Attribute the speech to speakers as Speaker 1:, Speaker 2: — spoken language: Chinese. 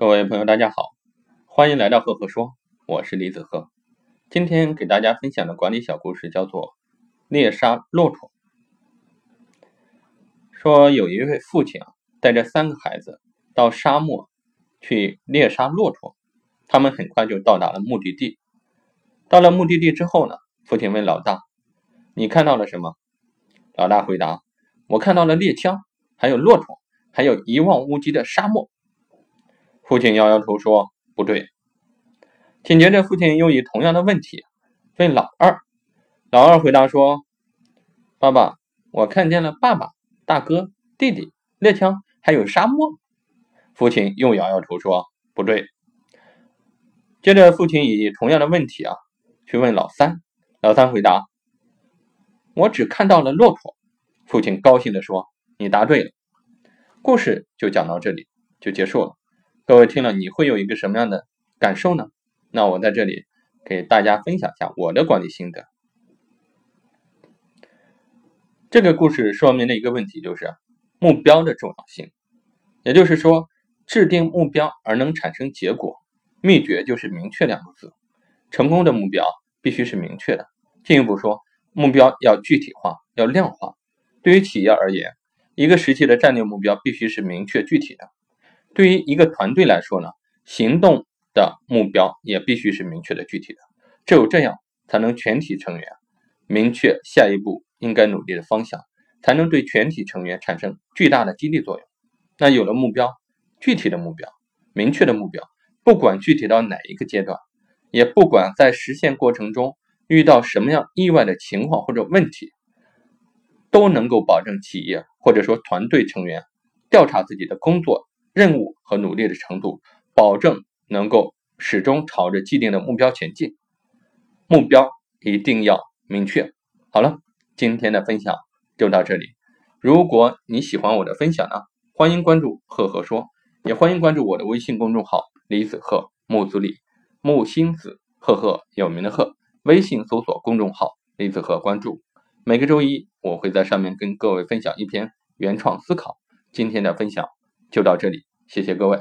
Speaker 1: 各位朋友，大家好，欢迎来到赫赫说，我是李子赫。今天给大家分享的管理小故事叫做《猎杀骆驼》。说有一位父亲啊，带着三个孩子到沙漠去猎杀骆驼，他们很快就到达了目的地。到了目的地之后呢，父亲问老大：“你看到了什么？”老大回答：“我看到了猎枪，还有骆驼，还有一望无际的沙漠。”父亲摇摇头说：“不对。”紧接着，父亲又以同样的问题问老二。老二回答说：“爸爸，我看见了爸爸、大哥、弟弟、猎枪，还有沙漠。”父亲又摇摇头说：“不对。”接着，父亲以同样的问题啊去问老三。老三回答：“我只看到了骆驼。”父亲高兴地说：“你答对了。”故事就讲到这里，就结束了。各位听了，你会有一个什么样的感受呢？那我在这里给大家分享一下我的管理心得。这个故事说明了一个问题，就是目标的重要性。也就是说，制定目标而能产生结果，秘诀就是明确两个字。成功的目标必须是明确的。进一步说，目标要具体化，要量化。对于企业而言，一个时期的战略目标必须是明确具体的。对于一个团队来说呢，行动的目标也必须是明确的、具体的。只有这样，才能全体成员明确下一步应该努力的方向，才能对全体成员产生巨大的激励作用。那有了目标，具体的目标、明确的目标，不管具体到哪一个阶段，也不管在实现过程中遇到什么样意外的情况或者问题，都能够保证企业或者说团队成员调查自己的工作。任务和努力的程度，保证能够始终朝着既定的目标前进。目标一定要明确。好了，今天的分享就到这里。如果你喜欢我的分享呢，欢迎关注“赫赫说”，也欢迎关注我的微信公众号“李子赫木子李木星子赫赫有名的赫”。微信搜索公众号“李子赫”，关注。每个周一我会在上面跟各位分享一篇原创思考。今天的分享。就到这里谢谢各位。